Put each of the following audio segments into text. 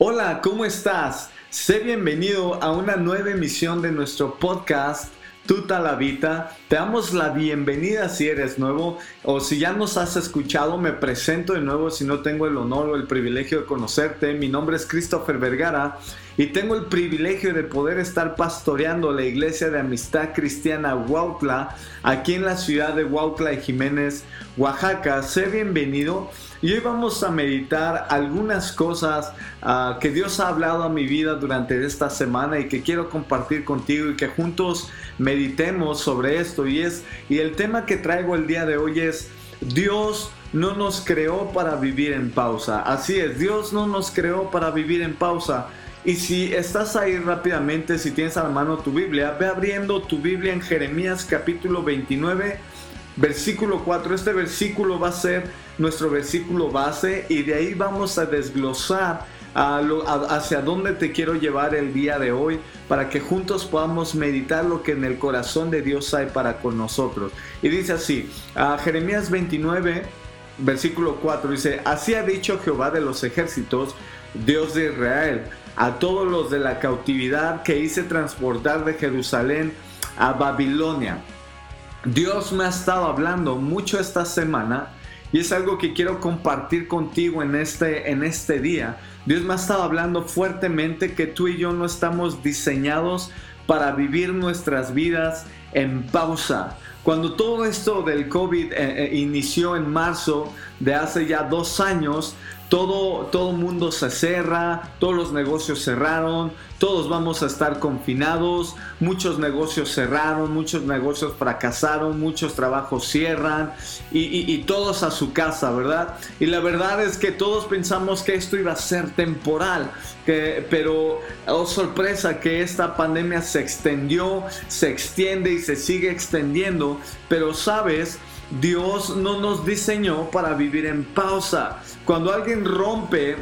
Hola, ¿cómo estás? Sé bienvenido a una nueva emisión de nuestro podcast Tuta la Vita. Te damos la bienvenida si eres nuevo o si ya nos has escuchado, me presento de nuevo si no tengo el honor o el privilegio de conocerte. Mi nombre es Christopher Vergara y tengo el privilegio de poder estar pastoreando la iglesia de amistad cristiana Huautla aquí en la ciudad de Huautla y Jiménez, Oaxaca. Sé bienvenido. Y hoy vamos a meditar algunas cosas uh, que Dios ha hablado a mi vida durante esta semana y que quiero compartir contigo y que juntos meditemos sobre esto. Y, es, y el tema que traigo el día de hoy es Dios no nos creó para vivir en pausa. Así es, Dios no nos creó para vivir en pausa. Y si estás ahí rápidamente, si tienes a la mano tu Biblia, ve abriendo tu Biblia en Jeremías capítulo 29, versículo 4. Este versículo va a ser nuestro versículo base y de ahí vamos a desglosar hacia dónde te quiero llevar el día de hoy para que juntos podamos meditar lo que en el corazón de Dios hay para con nosotros. Y dice así, a Jeremías 29, versículo 4, dice, así ha dicho Jehová de los ejércitos, Dios de Israel a todos los de la cautividad que hice transportar de Jerusalén a Babilonia. Dios me ha estado hablando mucho esta semana y es algo que quiero compartir contigo en este, en este día. Dios me ha estado hablando fuertemente que tú y yo no estamos diseñados para vivir nuestras vidas en pausa. Cuando todo esto del COVID eh, eh, inició en marzo de hace ya dos años, todo, todo mundo se cerra, todos los negocios cerraron, todos vamos a estar confinados, muchos negocios cerraron, muchos negocios fracasaron, muchos trabajos cierran y, todos a su casa, ¿verdad? Y la verdad es que todos pensamos que esto iba a ser temporal, que, pero oh sorpresa que esta pandemia se extendió, se extiende y se sigue extendiendo, pero sabes, Dios no nos diseñó para vivir en pausa. Cuando alguien rompe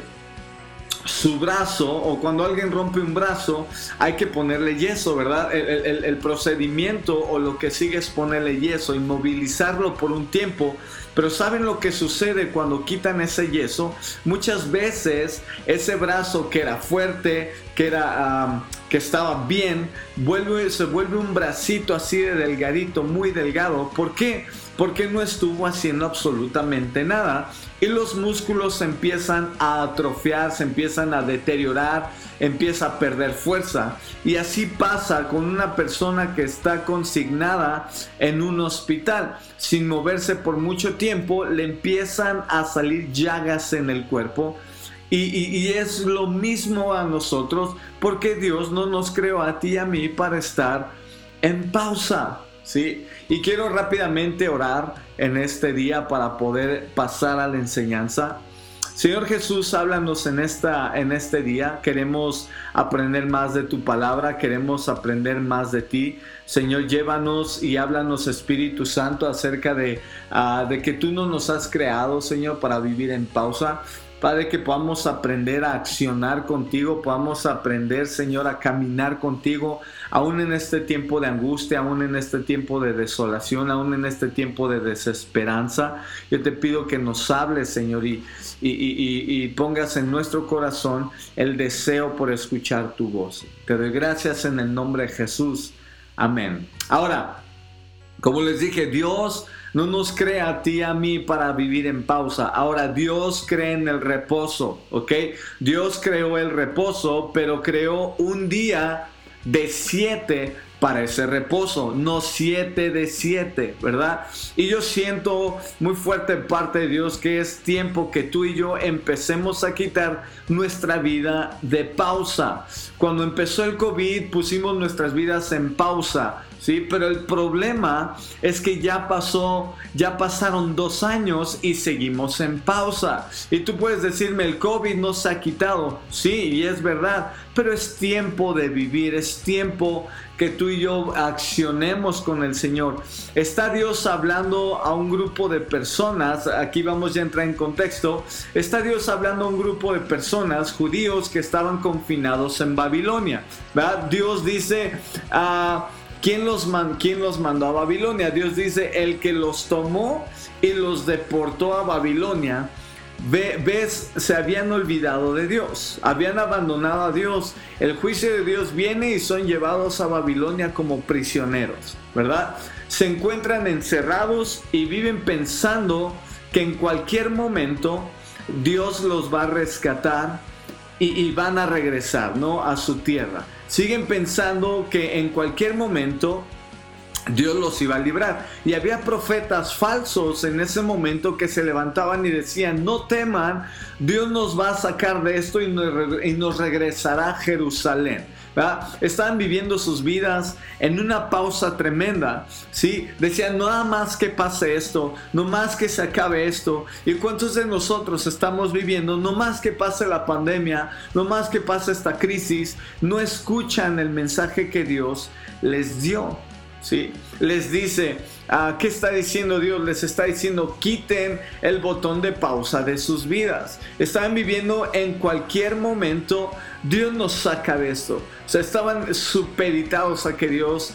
su brazo o cuando alguien rompe un brazo hay que ponerle yeso, ¿verdad? El, procedimiento o lo que sigue es ponerle yeso, inmovilizarlo por un tiempo. Pero ¿saben lo que sucede cuando quitan ese yeso? Muchas veces ese brazo que era fuerte, que, era, que estaba bien, vuelve, se vuelve un bracito así de delgadito, muy delgado. ¿Por qué? No estuvo haciendo absolutamente nada y los músculos se empiezan a atrofiar, se empiezan a deteriorar, empieza a perder fuerza. Y así pasa con una persona que está consignada en un hospital. Sin moverse por mucho tiempo, le empiezan a salir llagas en el cuerpo. Y, es lo mismo a nosotros porque Dios no nos creó a ti y a mí para estar en pausa. ¿Sí? Y quiero rápidamente orar en este día para poder pasar a la enseñanza. Señor Jesús, háblanos en, esta, en este día. Queremos aprender más de tu palabra, queremos aprender más de ti. Señor, llévanos y háblanos Espíritu Santo acerca de, ah, de que tú no nos has creado, Señor, para vivir en pausa. Padre, que podamos aprender a accionar contigo, podamos aprender, Señor, a caminar contigo, aún en este tiempo de angustia, aún en este tiempo de desolación, aún en este tiempo de desesperanza. Yo te pido que nos hables, Señor, y, y, pongas en nuestro corazón el deseo por escuchar tu voz. Te doy gracias en el nombre de Jesús. Amén. Ahora, como les dije, Dios no nos crea a ti y a mí para vivir en pausa. Ahora Dios cree en el reposo, ¿ok? Dios creó el reposo, pero creó un día de siete para ese reposo, no siete de siete, ¿verdad? Y yo siento muy fuerte parte de Dios que es tiempo que tú y yo empecemos a quitar nuestra vida de pausa. Cuando empezó el COVID pusimos nuestras vidas en pausa Sí, pero el problema es que ya pasó, ya pasaron dos años y seguimos en pausa. Y tú puedes decirme, el COVID no se ha quitado. Sí, y es verdad, pero es tiempo de vivir, es tiempo que tú y yo accionemos con el Señor. Está Dios hablando a un grupo de personas, aquí vamos a entrar en contexto, está Dios hablando a un grupo de personas, judíos que estaban confinados en Babilonia. ¿verdad? Dios dice... a ¿Quién los, los mandó a Babilonia? Dios dice, el que los tomó y los deportó a Babilonia ves, se habían olvidado de Dios, habían abandonado a Dios. El juicio de Dios viene y son llevados a Babilonia como prisioneros, ¿verdad? Se encuentran encerrados y viven pensando que en cualquier momento Dios los va a rescatar y, van a regresar, ¿no? A su tierra. Siguen pensando que en cualquier momento Dios los iba a librar. Y había profetas falsos en ese momento que se levantaban y decían, no teman, Dios nos va a sacar de esto y nos, regresará a Jerusalén. Estaban viviendo sus vidas en una pausa tremenda. ¿sí? Decían, nada más que pase esto, no más que se acabe esto. ¿Y cuántos de nosotros estamos viviendo, no más que pase la pandemia, no más que pase esta crisis, no escuchan el mensaje que Dios les dio? ¿sí? Les dice, ah, ¿qué está diciendo Dios? Les está diciendo, quiten el botón de pausa de sus vidas. Están viviendo en cualquier momento, Dios nos saca de esto. O sea, estaban supeditados a que Dios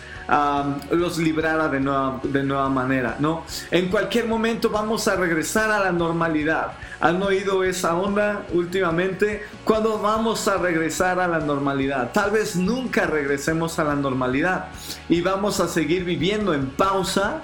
los librara de nueva, de nueva manera, ¿no? En cualquier momento vamos a regresar a la normalidad. ¿Han oído esa onda últimamente? ¿Cuándo vamos a regresar a la normalidad? Tal vez nunca regresemos a la normalidad y vamos a seguir viviendo en pausa.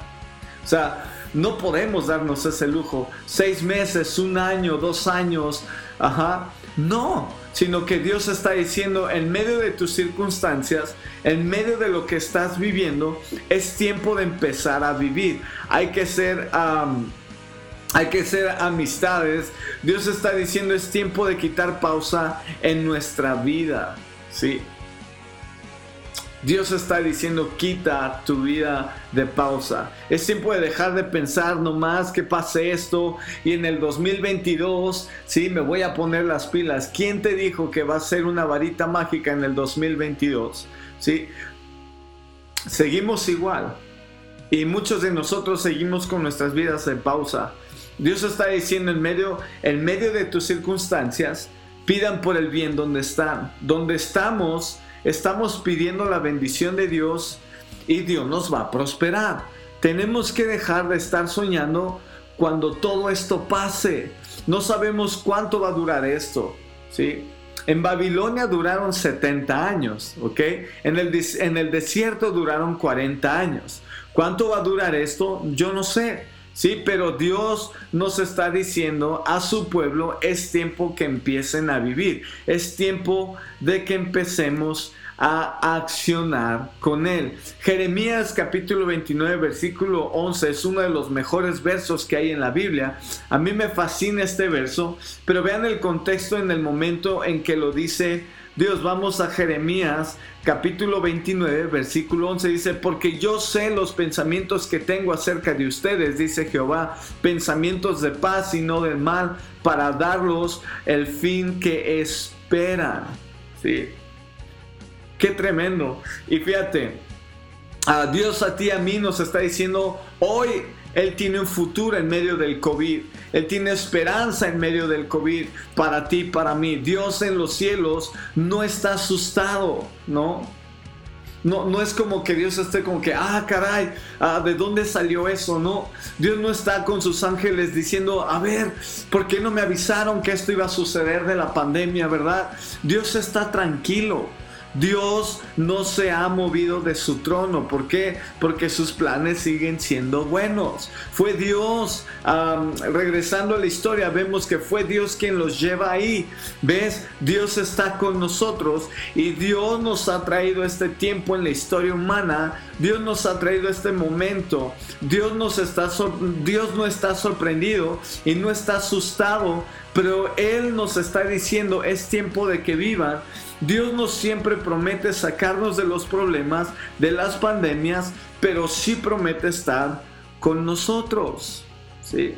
O sea, no podemos darnos ese lujo. Seis meses, un año, dos años. Ajá. No, sino que Dios está diciendo en medio de tus circunstancias, en medio de lo que estás viviendo, es tiempo de empezar a vivir. Hay que ser... hay que amistades. Dios está diciendo es tiempo de quitar pausa en nuestra vida. Sí. Dios está diciendo, quita tu vida de pausa. Es tiempo de dejar de pensar nomás que pase esto y en el 2022, sí, me voy a poner las pilas. ¿Quién te dijo que va a ser una varita mágica en el 2022? Sí, seguimos igual. Y muchos de nosotros seguimos con nuestras vidas en pausa. Dios está diciendo en medio, en medio de tus circunstancias, pidan por el bien donde están. Donde estamos, estamos pidiendo la bendición de Dios y Dios nos va a prosperar. Tenemos que dejar de estar soñando cuando todo esto pase. No sabemos cuánto va a durar esto, ¿sí? En Babilonia duraron 70 años, ¿ok? En el, en el desierto duraron 40 años. ¿Cuánto va a durar esto? Yo no sé. Sí, pero Dios nos está diciendo a su pueblo, es tiempo que empiecen a vivir, es tiempo de que empecemos a accionar con Él. Jeremías capítulo 29 versículo 11 es uno de los mejores versos que hay en la Biblia. A mí me fascina este verso, pero vean el contexto en el momento en que lo dice Dios, vamos a Jeremías capítulo 29, versículo 11, dice, porque yo sé los pensamientos que tengo acerca de ustedes, dice Jehová, pensamientos de paz y no del mal, para darlos el fin que esperan. Sí. Qué tremendo. Y fíjate, a Dios a ti a mí nos está diciendo, hoy él tiene un futuro en medio del COVID. Él tiene esperanza en medio del COVID para ti, para mí. Dios en los cielos no está asustado, ¿no? No, no es como que Dios esté como que, ah, caray, ah, ¿de dónde salió eso? No, Dios no está con sus ángeles diciendo, a ver, ¿por qué no me avisaron que esto iba a suceder de la pandemia, verdad? Dios está tranquilo. Dios no se ha movido de su trono. ¿Por qué? Porque sus planes siguen siendo buenos. Fue Dios, regresando a la historia, vemos que fue Dios quien los lleva ahí. ¿Ves? Dios está con nosotros y Dios nos ha traído este tiempo en la historia humana. Dios nos ha traído este momento. Dios, nos está, Dios no está sorprendido y no está asustado, pero Él nos está diciendo es tiempo de que vivan Dios no siempre promete sacarnos de los problemas, de las pandemias, pero sí promete estar con nosotros. ¿sí?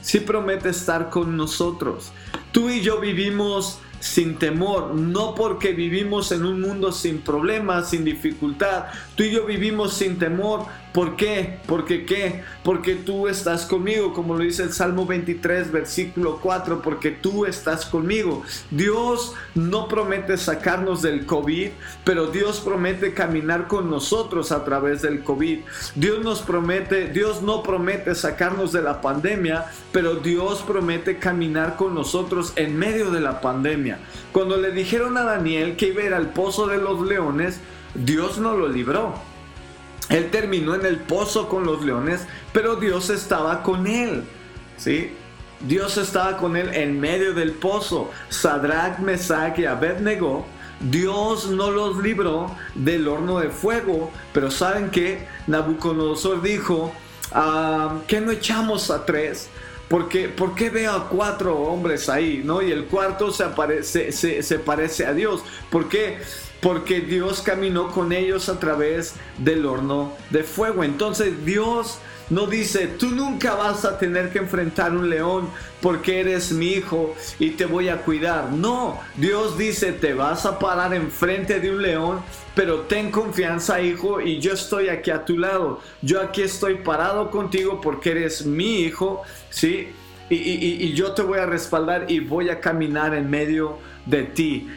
Sí promete estar con nosotros. Tú y yo vivimos sin temor, no porque vivimos en un mundo sin problemas, sin dificultad. Tú y yo vivimos sin temor. ¿Por qué? Porque qué? Porque tú estás conmigo, como lo dice el Salmo 23, versículo 4, porque tú estás conmigo. Dios no promete sacarnos del COVID, pero Dios promete caminar con nosotros a través del COVID. Dios nos promete, Dios no promete sacarnos de la pandemia, pero Dios promete caminar con nosotros en medio de la pandemia. Cuando le dijeron a Daniel que iba a ir al pozo de los leones, Dios no lo libró. Él terminó en el pozo con los leones, pero Dios estaba con él. ¿Sí? Dios estaba con él en medio del pozo. Sadrach, Mesach y Abednego. Dios no los libró del horno de fuego, pero saben que Nabucodonosor dijo, ah, ¿qué no echamos a tres? Porque, ¿Por qué veo a cuatro hombres ahí? ¿no? Y el cuarto se, se, parece a Dios. ¿Por qué? Porque Dios caminó con ellos a través del horno de fuego. Entonces Dios no dice, tú nunca vas a tener que enfrentar un león porque eres mi hijo y te voy a cuidar. No, Dios dice, te vas a parar enfrente de un león, pero ten confianza, hijo, y yo estoy aquí a tu lado. Yo aquí estoy parado contigo porque eres mi hijo, ¿sí? Y, yo te voy a respaldar y voy a caminar en medio de ti.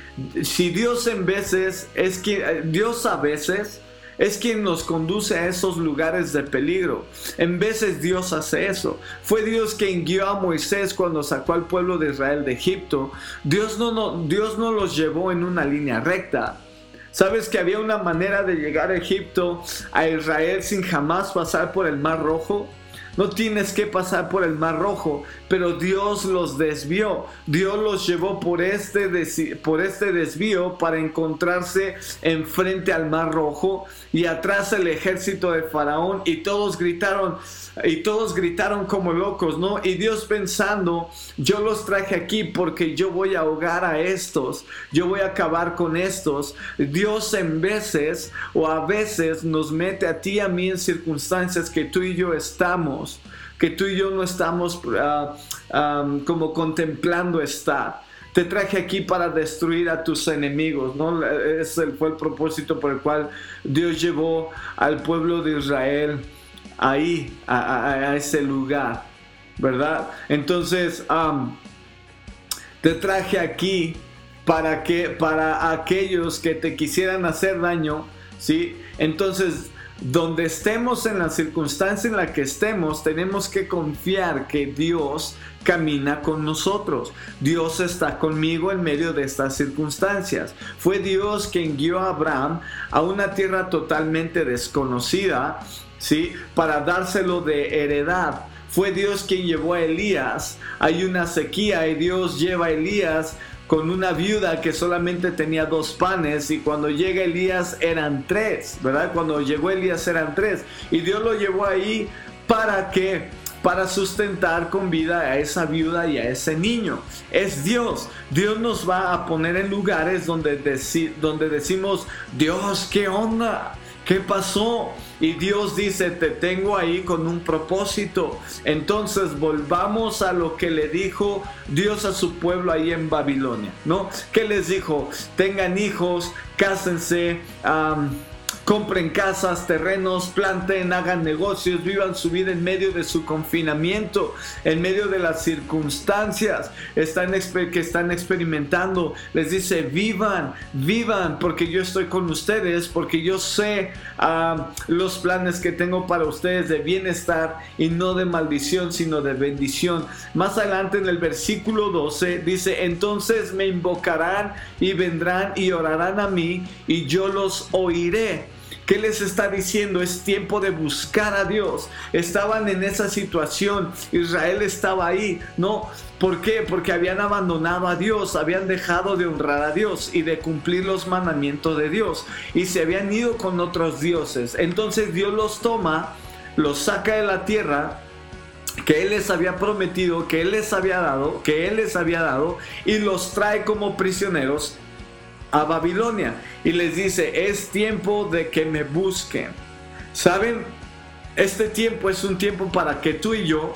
Si Dios en veces, es que eh, Dios a veces es quien nos conduce a esos lugares de peligro. En veces Dios hace eso. Fue Dios quien guió a Moisés cuando sacó al pueblo de Israel de Egipto. Dios no, no, Dios no los llevó en una línea recta. ¿Sabes que había una manera de llegar a Egipto, a Israel, sin jamás pasar por el Mar Rojo? No tienes que pasar por el Mar Rojo, pero Dios los desvió. Dios los llevó por este, por este desvío para encontrarse enfrente al Mar Rojo y atrás el ejército de Faraón y todos gritaron, y todos gritaron como locos, ¿no? Y Dios pensando, yo los traje aquí porque yo voy a ahogar a estos, yo voy a acabar con estos. Dios en veces o a veces nos mete a ti y a mí en circunstancias que tú y yo estamos, que tú y yo no estamos ah, como contemplando estar. Te traje aquí para destruir a tus enemigos, ¿no? Ese fue el propósito por el cual Dios llevó al pueblo de Israel ahí, a, ese lugar, ¿verdad? Entonces, te traje aquí para que, para aquellos que te quisieran hacer daño, ¿sí? Entonces, donde estemos en la circunstancia en la que estemos, tenemos que confiar que Dios camina con nosotros. Dios está conmigo en medio de estas circunstancias. Fue Dios quien guió a Abraham a una tierra totalmente desconocida ¿sí? Para dárselo de heredad. Fue Dios quien llevó a Elías. Hay una sequía y Dios lleva a Elías con una viuda que solamente tenía dos panes y cuando llega Elías eran tres, ¿verdad? Cuando llegó Elías eran tres y Dios lo llevó ahí para que para sustentar con vida a esa viuda y a ese niño. Es Dios. Dios nos va a poner en lugares donde, donde decimos, Dios, ¿qué onda? ¿Qué pasó? Y Dios dice, te tengo ahí con un propósito. Entonces volvamos a lo que le dijo Dios a su pueblo ahí en Babilonia, ¿no? ¿Qué les dijo? Tengan hijos, cásense, compren casas, terrenos, planten, hagan negocios, vivan su vida en medio de su confinamiento, en medio de las circunstancias que están experimentando. Les dice, vivan, vivan, porque yo estoy con ustedes, porque yo sé ah, los planes que tengo para ustedes de bienestar y no de maldición, sino de bendición. Más adelante en el versículo 12 dice, entonces me invocarán y vendrán y orarán a mí y yo los oiré. ¿Qué les está diciendo? Es tiempo de buscar a Dios. Estaban en esa situación. Israel estaba ahí. No, ¿por qué? Porque habían abandonado a Dios, habían dejado de honrar a Dios y de cumplir los mandamientos de Dios. Y se habían ido con otros dioses. Entonces Dios los toma, los saca de la tierra que Él les había prometido, que Él les había dado, que Él les había dado, y los trae como prisioneros a Babilonia y les dice, es tiempo de que me busquen. ¿Saben? Este tiempo es un tiempo para que tú y yo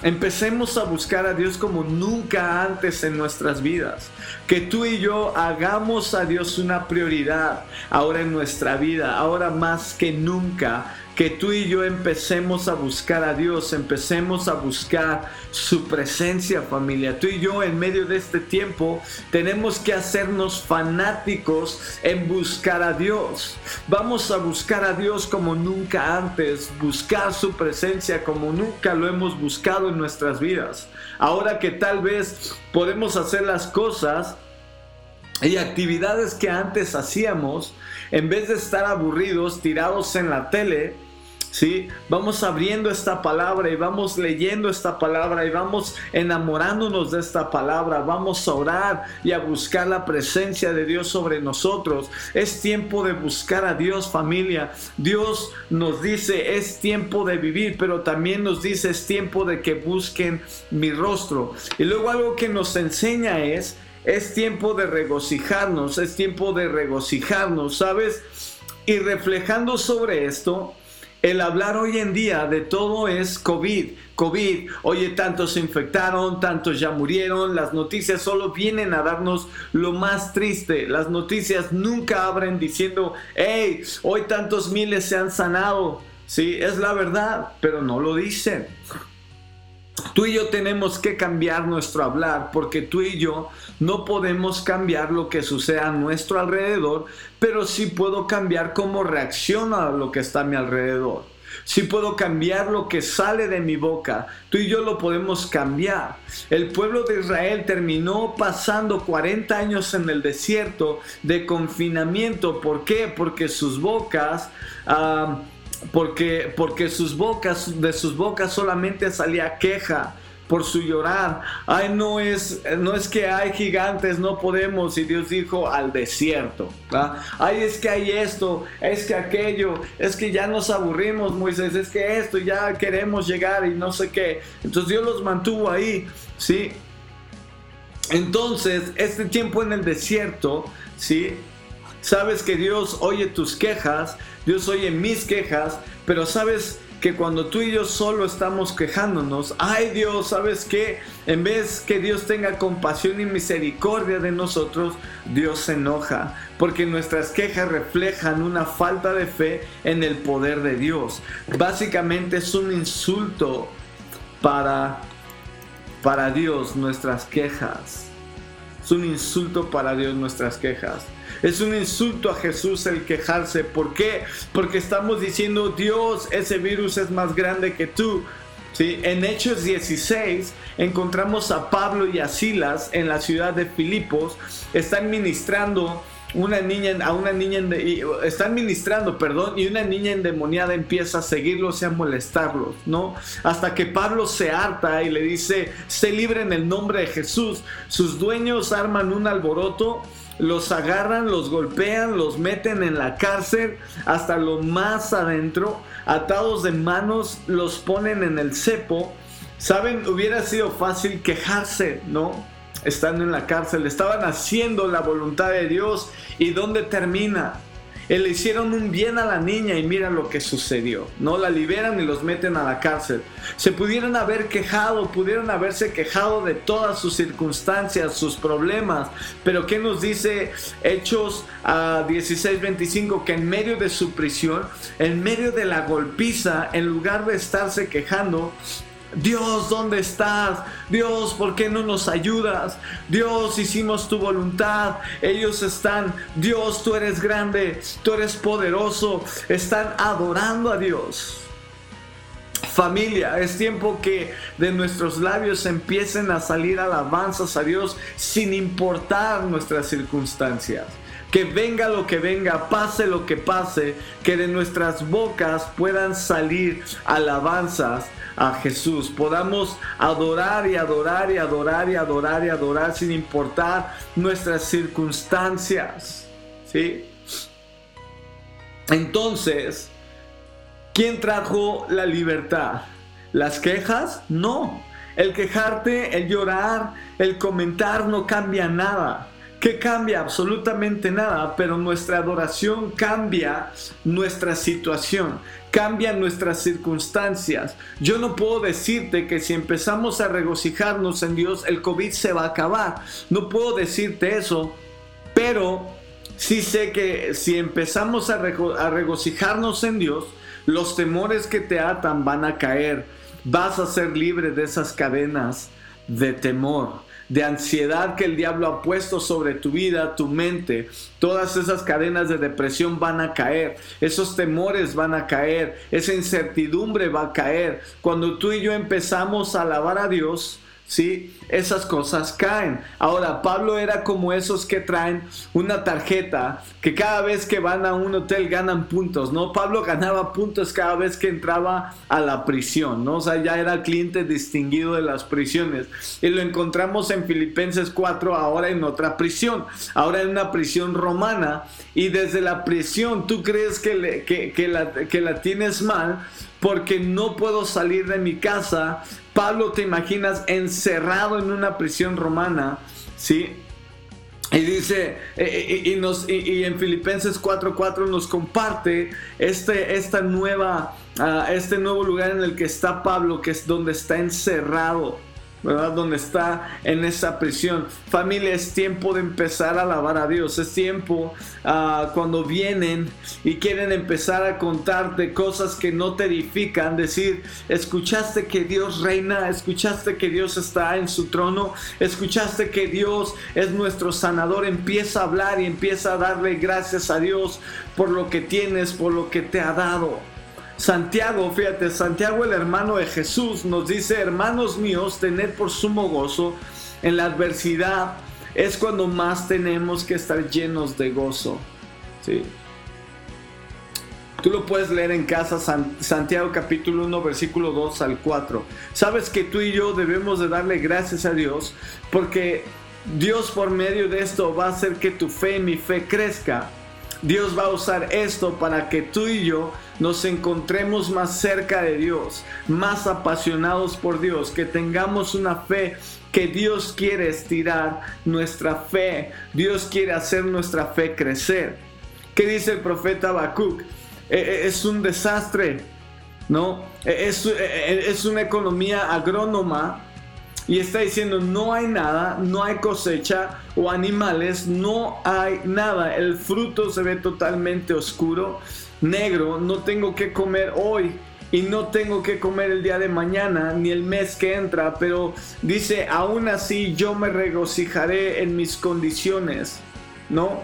Empecemos a buscar a Dios como nunca antes en nuestras vidas. Que tú y yo hagamos a Dios una prioridad ahora en nuestra vida, ahora más que nunca que tú y yo empecemos a buscar a Dios, empecemos a buscar su presencia familia. Tú y yo en medio de este tiempo tenemos que hacernos fanáticos en buscar a Dios. Vamos a buscar a Dios como nunca antes, buscar su presencia como nunca lo hemos buscado en nuestras vidas. Ahora que tal vez podemos hacer las cosas y actividades que antes hacíamos, en vez de estar aburridos, tirados en la tele, Vamos abriendo esta palabra y vamos leyendo esta palabra y vamos enamorándonos de esta palabra, vamos a orar y a buscar la presencia de Dios sobre nosotros. Es tiempo de buscar a Dios familia. Dios nos dice es tiempo de vivir, pero también nos dice es tiempo de que busquen mi rostro. Y luego algo que nos enseña es es tiempo de regocijarnos, es tiempo de regocijarnos, ¿sabes? Y reflejando sobre esto, el hablar hoy en día de todo es COVID, COVID. Oye, tantos se infectaron, tantos ya murieron. Las noticias solo vienen a darnos lo más triste. Las noticias nunca abren diciendo, hey, hoy tantos miles se han sanado. Sí, es la verdad, pero no lo dicen. Tú y yo tenemos que cambiar nuestro hablar porque tú y yo no podemos cambiar lo que sucede a nuestro alrededor, pero sí puedo cambiar cómo reacciona lo que está a mi alrededor. Sí puedo cambiar lo que sale de mi boca. Tú y yo lo podemos cambiar. El pueblo de Israel terminó pasando 40 años en el desierto de confinamiento. ¿Por qué? Porque sus bocas... Ah, porque, porque sus bocas, de sus bocas solamente salía queja por su llorar. Ay, no es, no es que hay gigantes, no podemos. Y Dios dijo al desierto. Ay, es que hay esto, es que aquello, es que ya nos aburrimos, Moisés, es que esto, ya queremos llegar y no sé qué. Entonces Dios los mantuvo ahí, ¿sí? Entonces, este tiempo en el desierto, ¿sí? Sabes que Dios oye tus quejas, Dios oye mis quejas, pero sabes que cuando tú y yo solo estamos quejándonos, ay Dios, ¿sabes qué? En vez que Dios tenga compasión y misericordia de nosotros, Dios se enoja, porque nuestras quejas reflejan una falta de fe en el poder de Dios. Básicamente es un insulto para para Dios nuestras quejas. Es un insulto para Dios nuestras quejas. Es un insulto a Jesús el quejarse. ¿Por qué? Porque estamos diciendo, Dios, ese virus es más grande que tú. ¿Sí? En Hechos 16 encontramos a Pablo y a Silas en la ciudad de Filipos. Están ministrando una niña, a una niña, están ministrando, perdón, y una niña endemoniada empieza a seguirlos y a molestarlos, ¿no? Hasta que Pablo se harta y le dice, se libre en el nombre de Jesús. Sus dueños arman un alboroto los agarran, los golpean, los meten en la cárcel hasta lo más adentro, atados de manos, los ponen en el cepo. Saben, hubiera sido fácil quejarse, ¿no? Estando en la cárcel, estaban haciendo la voluntad de Dios y ¿dónde termina? le hicieron un bien a la niña y mira lo que sucedió. No la liberan y los meten a la cárcel. Se pudieron haber quejado, pudieron haberse quejado de todas sus circunstancias, sus problemas. Pero ¿qué nos dice Hechos a 16:25? Que en medio de su prisión, en medio de la golpiza, en lugar de estarse quejando, Dios, ¿dónde estás? Dios, ¿por qué no nos ayudas? Dios, hicimos tu voluntad. Ellos están, Dios, tú eres grande, tú eres poderoso. Están adorando a Dios. Familia, es tiempo que de nuestros labios empiecen a salir alabanzas a Dios sin importar nuestras circunstancias. Que venga lo que venga, pase lo que pase, que de nuestras bocas puedan salir alabanzas a Jesús. Podamos adorar y adorar y adorar y adorar y adorar sin importar nuestras circunstancias. ¿Sí? Entonces, ¿quién trajo la libertad? ¿Las quejas? No. El quejarte, el llorar, el comentar no cambia nada. ¿Qué cambia? Absolutamente nada, pero nuestra adoración cambia nuestra situación, cambia nuestras circunstancias. Yo no puedo decirte que si empezamos a regocijarnos en Dios, el COVID se va a acabar. No puedo decirte eso, pero sí sé que si empezamos a, a regocijarnos en Dios, los temores que te atan van a caer. Vas a ser libre de esas cadenas de temor de ansiedad que el diablo ha puesto sobre tu vida, tu mente. Todas esas cadenas de depresión van a caer, esos temores van a caer, esa incertidumbre va a caer. Cuando tú y yo empezamos a alabar a Dios, ¿sí? Esas cosas caen. Ahora, Pablo era como esos que traen una tarjeta que cada vez que van a un hotel ganan puntos, ¿no? Pablo ganaba puntos cada vez que entraba a la prisión, ¿no? O sea, ya era cliente distinguido de las prisiones. Y lo encontramos en Filipenses 4, ahora en otra prisión, ahora en una prisión romana. Y desde la prisión tú crees que, que, la, que la tienes mal porque no puedo salir de mi casa Pablo, te imaginas, encerrado en una prisión romana, ¿sí? Y dice, eh, eh, y, nos, y, en Filipenses 4:4 nos comparte este, esta nueva, ah, este nuevo lugar en el que está Pablo, que es donde está encerrado. ¿Verdad? Donde está en esa prisión. Familia, es tiempo de empezar a alabar a Dios. Es tiempo ah, cuando vienen y quieren empezar a contarte cosas que no te edifican. Decir, escuchaste que Dios reina, escuchaste que Dios está en su trono, escuchaste que Dios es nuestro sanador. Empieza a hablar y empieza a darle gracias a Dios por lo que tienes, por lo que te ha dado. Santiago, fíjate, Santiago el hermano de Jesús nos dice, hermanos míos, tened por sumo gozo en la adversidad. Es cuando más tenemos que estar llenos de gozo. ¿sí? Tú lo puedes leer en casa, Santiago capítulo 1, versículo 2 al 4. Sabes que tú y yo debemos de darle gracias a Dios porque Dios por medio de esto va a hacer que tu fe y mi fe crezca. Dios va a usar esto para que tú y yo nos encontremos más cerca de Dios, más apasionados por Dios, que tengamos una fe que Dios quiere estirar nuestra fe, Dios quiere hacer nuestra fe crecer. ¿Qué dice el profeta Habacuc? E, e, es un desastre, ¿no? E, es, es una economía agrónoma y está diciendo no hay nada, no hay cosecha o animales, no hay nada, el fruto se ve totalmente oscuro negro, no tengo que comer hoy y no tengo que comer el día de mañana ni el mes que entra, pero dice, aún así yo me regocijaré en mis condiciones, ¿no?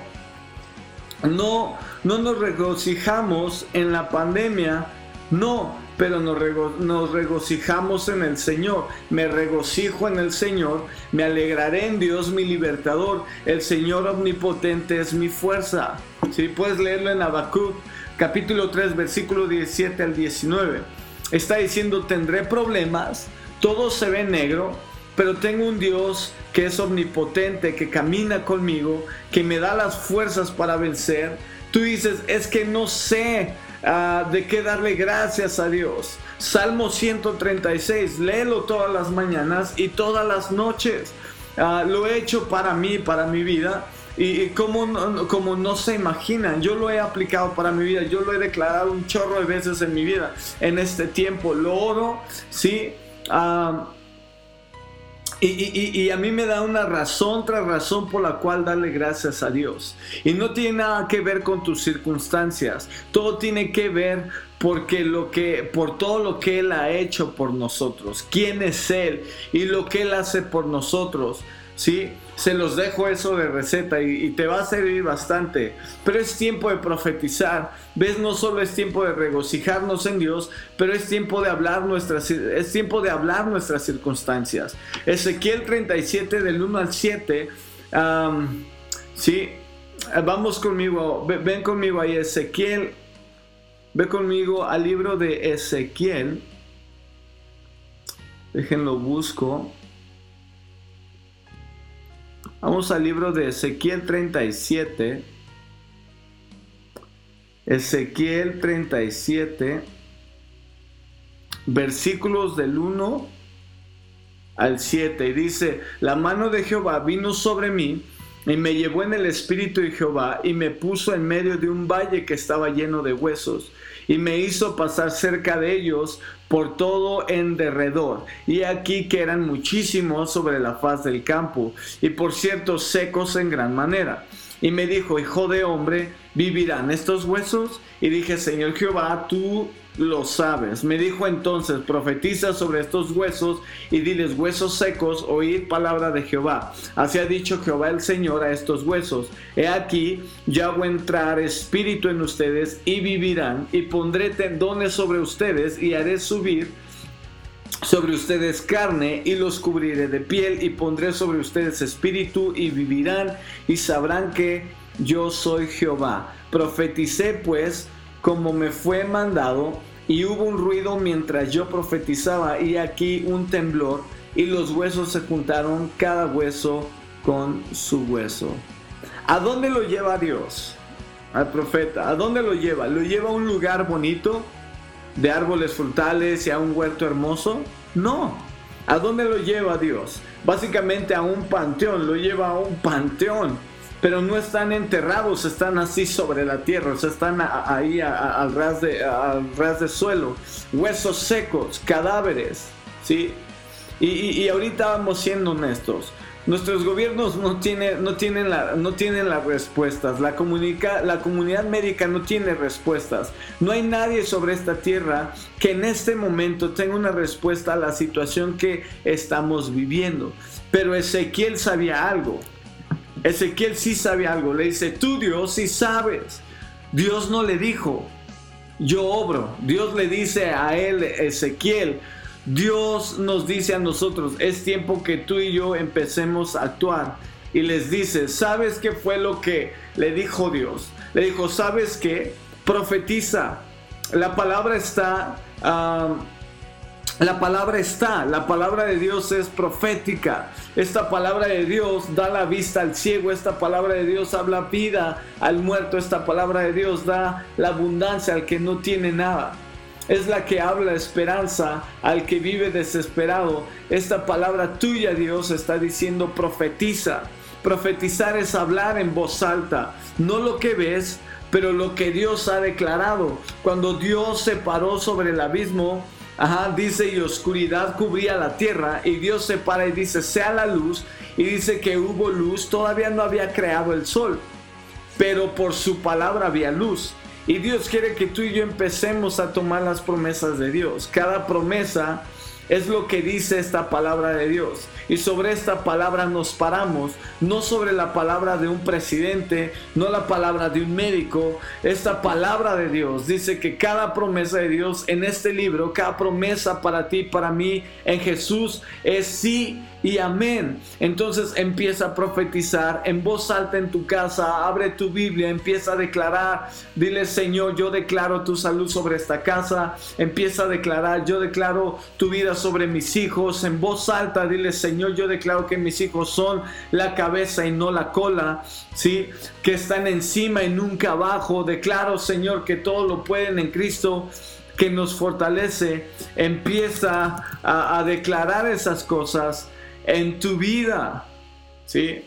No, no nos regocijamos en la pandemia, no, pero nos, regocijamos en el Señor. Me regocijo en el Señor, me alegraré en Dios mi libertador. El Señor omnipotente es mi fuerza. Si puedes leerlo en Habacuc capítulo 3, versículo 17 al 19. Está diciendo, tendré problemas, todo se ve negro, pero tengo un Dios que es omnipotente, que camina conmigo, que me da las fuerzas para vencer. Tú dices, es que no sé ah, de qué darle gracias a Dios. Salmo 136, léelo todas las mañanas y todas las noches. Ah, lo he hecho para mí, para mi vida y como, como no se imaginan, yo lo he aplicado para mi vida, yo lo he declarado un chorro de veces en mi vida, en este tiempo, lo oro, ¿sí? Y, y, a mí me da una razón tras razón por la cual darle gracias a Dios. Y no tiene nada que ver con tus circunstancias. Todo tiene que ver porque lo que, por todo lo que Él ha hecho por nosotros. ¿Quién es Él? Y lo que Él hace por nosotros. ¿sí? Se los dejo eso de receta y, te va a servir bastante. Pero es tiempo de profetizar. ¿Ves? No solo es tiempo de regocijarnos en Dios, pero es tiempo de hablar nuestras, es tiempo de hablar nuestras circunstancias. Ezequiel 37 del 1 al 7. sí, vamos conmigo, ven conmigo ahí, Ezequiel. Ve conmigo al libro de Ezequiel. Déjenlo busco. Vamos al libro de Ezequiel 37. Ezequiel 37, versículos del 1 al 7. Y dice, la mano de Jehová vino sobre mí y me llevó en el espíritu de Jehová y me puso en medio de un valle que estaba lleno de huesos y me hizo pasar cerca de ellos por todo en derredor. Y aquí que eran muchísimos sobre la faz del campo y por cierto secos en gran manera. Y me dijo, hijo de hombre, ¿vivirán estos huesos? Y dije, Señor Jehová, tú lo sabes. Me dijo entonces, profetiza sobre estos huesos y diles, huesos secos, oíd palabra de Jehová. Así ha dicho Jehová el Señor a estos huesos. He aquí, yo hago entrar espíritu en ustedes y vivirán, y pondré tendones sobre ustedes y haré subir sobre ustedes carne y los cubriré de piel y pondré sobre ustedes espíritu y vivirán y sabrán que yo soy Jehová. Profeticé pues como me fue mandado, y hubo un ruido mientras yo profetizaba, y aquí un temblor, y los huesos se juntaron, cada hueso con su hueso. ¿A dónde lo lleva Dios? Al profeta. ¿A dónde lo lleva? ¿Lo lleva a un lugar bonito? ¿De árboles frutales y a un huerto hermoso? No. ¿A dónde lo lleva Dios? Básicamente a un panteón. Lo lleva a un panteón pero no están enterrados, están así sobre la tierra, o sea, están ahí al, ras de, al ras de suelo, huesos secos, cadáveres, ¿sí? Y, ahorita vamos siendo honestos. Nuestros gobiernos no, tiene, no, tienen, la, no tienen las respuestas. La, comunica, la comunidad médica no tiene respuestas. No hay nadie sobre esta tierra que en este momento tenga una respuesta a la situación que estamos viviendo. Pero Ezequiel sabía algo. Ezequiel sí sabe algo. Le dice, tú Dios sí sabes. Dios no le dijo, yo obro. Dios le dice a él, Ezequiel, Dios nos dice a nosotros, es tiempo que tú y yo empecemos a actuar. Y les dice, ¿sabes qué fue lo que le dijo Dios? Le dijo, ¿sabes qué? Profetiza. La palabra está... Ah, la palabra está, la palabra de Dios es profética. Esta palabra de Dios da la vista al ciego, esta palabra de Dios habla vida al muerto, esta palabra de Dios da la abundancia al que no tiene nada. Es la que habla esperanza al que vive desesperado. Esta palabra tuya, Dios, está diciendo profetiza. Profetizar es hablar en voz alta, no lo que ves, pero lo que Dios ha declarado. Cuando Dios se paró sobre el abismo, Ajá, dice, y oscuridad cubría la tierra, y Dios se para y dice, sea la luz, y dice que hubo luz, todavía no había creado el sol, pero por su palabra había luz. Y Dios quiere que tú y yo empecemos a tomar las promesas de Dios. Cada promesa es lo que dice esta palabra de Dios. Y sobre esta palabra nos paramos, no sobre la palabra de un presidente, no la palabra de un médico. Esta palabra de Dios dice que cada promesa de Dios en este libro, cada promesa para ti, para mí, en Jesús es sí y amén. Entonces empieza a profetizar en voz alta en tu casa, abre tu Biblia, empieza a declarar, dile Señor, yo declaro tu salud sobre esta casa, empieza a declarar, yo declaro tu vida sobre mis hijos, en voz alta, dile Señor, yo declaro que mis hijos son la cabeza y no la cola, ¿sí? Que están encima y nunca abajo, declaro Señor que todo lo pueden en Cristo que nos fortalece, empieza a, a declarar esas cosas en tu vida. ¿Sí?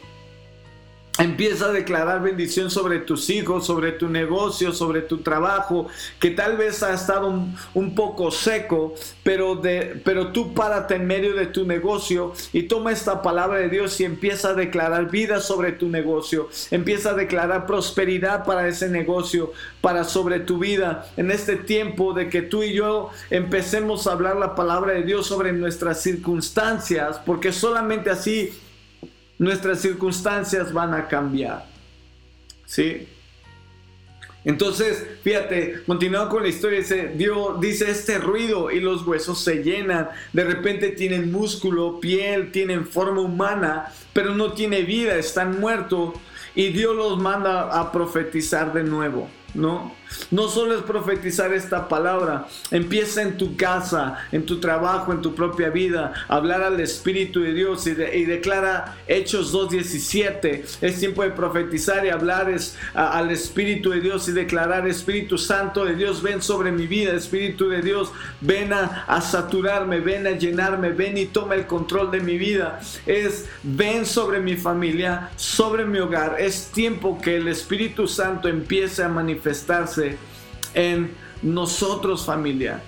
Empieza a declarar bendición sobre tus hijos, sobre tu negocio, sobre tu trabajo, que tal vez ha estado un, poco seco, pero, de, pero tú párate en medio de tu negocio y toma esta palabra de Dios y empieza a declarar vida sobre tu negocio. Empieza a declarar prosperidad para ese negocio, para sobre tu vida. En este tiempo de que tú y yo empecemos a hablar la palabra de Dios sobre nuestras circunstancias, porque solamente así nuestras circunstancias van a cambiar. ¿Sí? Entonces, fíjate, continuando con la historia, dice, Dios dice este ruido y los huesos se llenan, de repente tienen músculo, piel, tienen forma humana, pero no tiene vida, están muertos y Dios los manda a profetizar de nuevo. ¿no? No solo es profetizar esta palabra, empieza en tu casa, en tu trabajo, en tu propia vida, hablar al Espíritu de Dios y, declara Hechos 2.17. Es tiempo de profetizar y hablar al Espíritu de Dios y declarar Espíritu Santo de Dios, ven sobre mi vida, Espíritu de Dios, ven a, a saturarme, ven a llenarme, ven y toma el control de mi vida. Es ven sobre mi familia, sobre mi hogar. Es tiempo que el Espíritu Santo empiece a manifestarse en nosotros familia.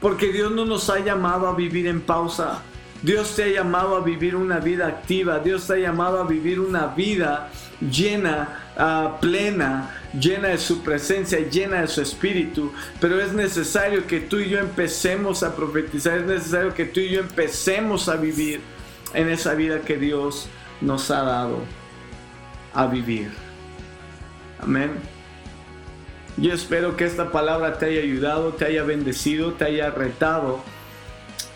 Porque Dios no nos ha llamado a vivir en pausa. Dios te ha llamado a vivir una vida activa. Dios te ha llamado a vivir una vida llena, ah, plena, llena de su presencia, llena de su espíritu. Pero es necesario que tú y yo empecemos a profetizar. Es necesario que tú y yo empecemos a vivir en esa vida que Dios nos ha dado a vivir. Amén. Yo espero que esta palabra te haya ayudado, te haya bendecido, te haya retado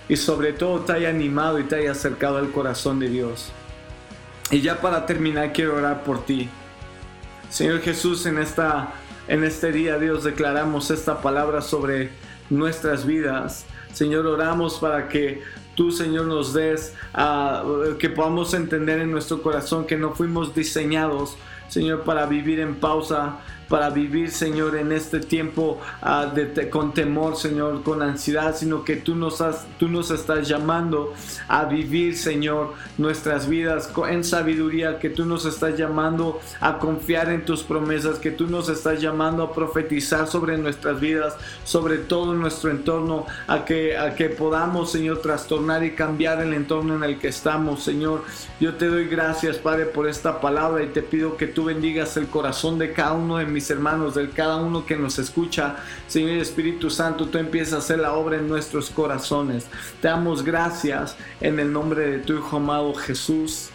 y sobre todo te haya animado y te haya acercado al corazón de Dios. Y ya para terminar quiero orar por ti. Señor Jesús, en, esta, en este día Dios declaramos esta palabra sobre nuestras vidas. Señor, oramos para que tú, Señor, nos des, ah, que podamos entender en nuestro corazón que no fuimos diseñados, Señor, para vivir en pausa, para vivir, Señor, en este tiempo ah, con temor, Señor, con ansiedad, sino que tú nos, has, tú nos estás llamando a vivir, Señor, nuestras vidas en sabiduría, que tú nos estás llamando a confiar en tus promesas, que tú nos estás llamando a profetizar sobre nuestras vidas, sobre todo nuestro entorno, a que, a que podamos, Señor, trastornar y cambiar el entorno en el que estamos, Señor. Yo te doy gracias, Padre, por esta palabra y te pido que tú bendigas el corazón de cada uno de mis hermanos, de cada uno que nos escucha. Señor Espíritu Santo, tú empiezas a hacer la obra en nuestros corazones. Te damos gracias en el nombre de tu Hijo amado Jesús.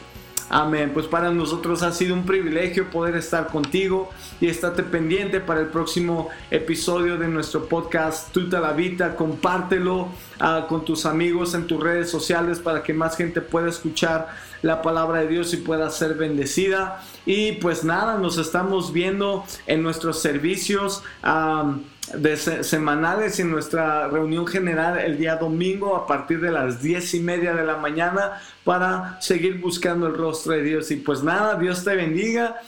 Amén. Pues para nosotros ha sido un privilegio poder estar contigo y estate pendiente para el próximo episodio de nuestro podcast Tuta la Vida. Compártelo ah, con tus amigos en tus redes sociales para que más gente pueda escuchar la palabra de Dios y pueda ser bendecida. Y pues nada, nos estamos viendo en nuestros servicios. semanales en nuestra reunión general el día domingo a partir de las diez y media de la mañana para seguir buscando el rostro de Dios. Y pues nada, Dios te bendiga.